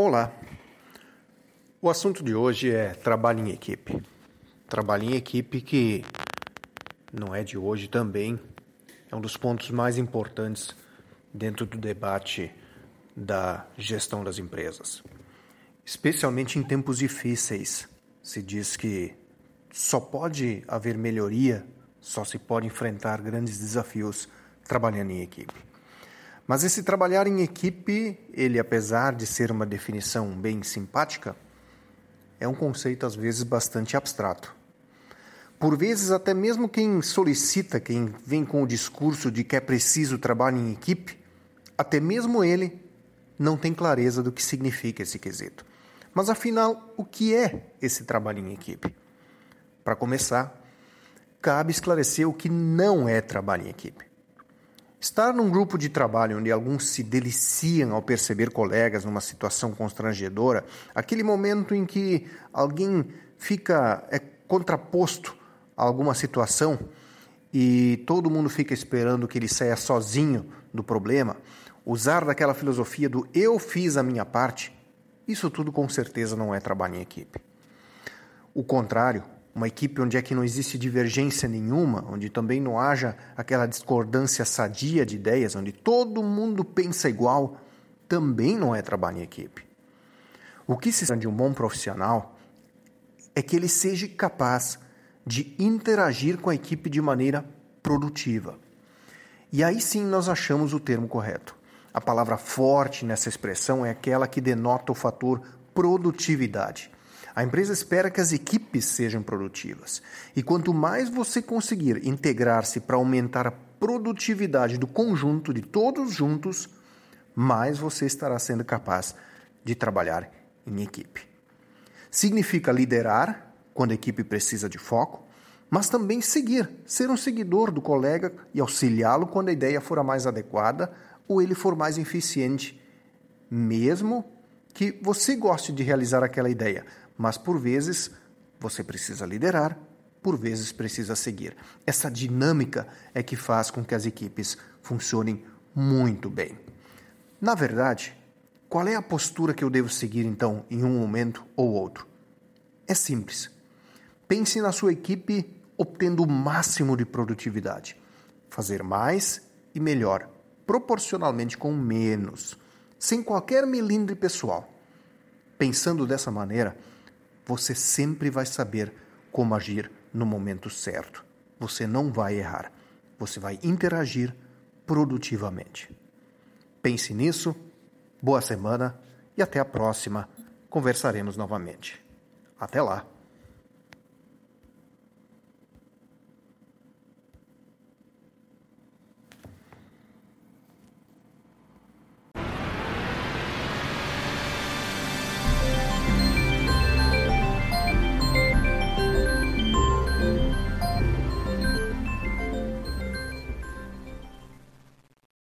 Olá. O assunto de hoje é trabalho em equipe. Trabalho em equipe que não é de hoje também, é um dos pontos mais importantes dentro do debate da gestão das empresas. Especialmente em tempos difíceis, se diz que só pode haver melhoria, só se pode enfrentar grandes desafios trabalhando em equipe. Mas esse trabalhar em equipe, ele apesar de ser uma definição bem simpática, é um conceito às vezes bastante abstrato. Por vezes, até mesmo quem solicita, quem vem com o discurso de que é preciso trabalho em equipe, até mesmo ele não tem clareza do que significa esse quesito. Mas afinal, o que é esse trabalho em equipe? Para começar, cabe esclarecer o que não é trabalho em equipe. Estar num grupo de trabalho onde alguns se deliciam ao perceber colegas numa situação constrangedora, aquele momento em que alguém fica é, contraposto a alguma situação e todo mundo fica esperando que ele saia sozinho do problema, usar daquela filosofia do eu fiz a minha parte, isso tudo com certeza não é trabalho em equipe. O contrário, uma equipe onde é que não existe divergência nenhuma, onde também não haja aquela discordância sadia de ideias, onde todo mundo pensa igual, também não é trabalho em equipe. O que se de um bom profissional é que ele seja capaz de interagir com a equipe de maneira produtiva. E aí sim nós achamos o termo correto. A palavra forte nessa expressão é aquela que denota o fator produtividade. A empresa espera que as equipes sejam produtivas. E quanto mais você conseguir integrar-se para aumentar a produtividade do conjunto de todos juntos, mais você estará sendo capaz de trabalhar em equipe. Significa liderar quando a equipe precisa de foco, mas também seguir, ser um seguidor do colega e auxiliá-lo quando a ideia for a mais adequada ou ele for mais eficiente, mesmo que você goste de realizar aquela ideia, mas por vezes você precisa liderar, por vezes precisa seguir. Essa dinâmica é que faz com que as equipes funcionem muito bem. Na verdade, qual é a postura que eu devo seguir então em um momento ou outro? É simples. Pense na sua equipe obtendo o máximo de produtividade. Fazer mais e melhor, proporcionalmente com menos, sem qualquer melindre pessoal. Pensando dessa maneira, você sempre vai saber como agir no momento certo. Você não vai errar. Você vai interagir produtivamente. Pense nisso. Boa semana e até a próxima. Conversaremos novamente. Até lá.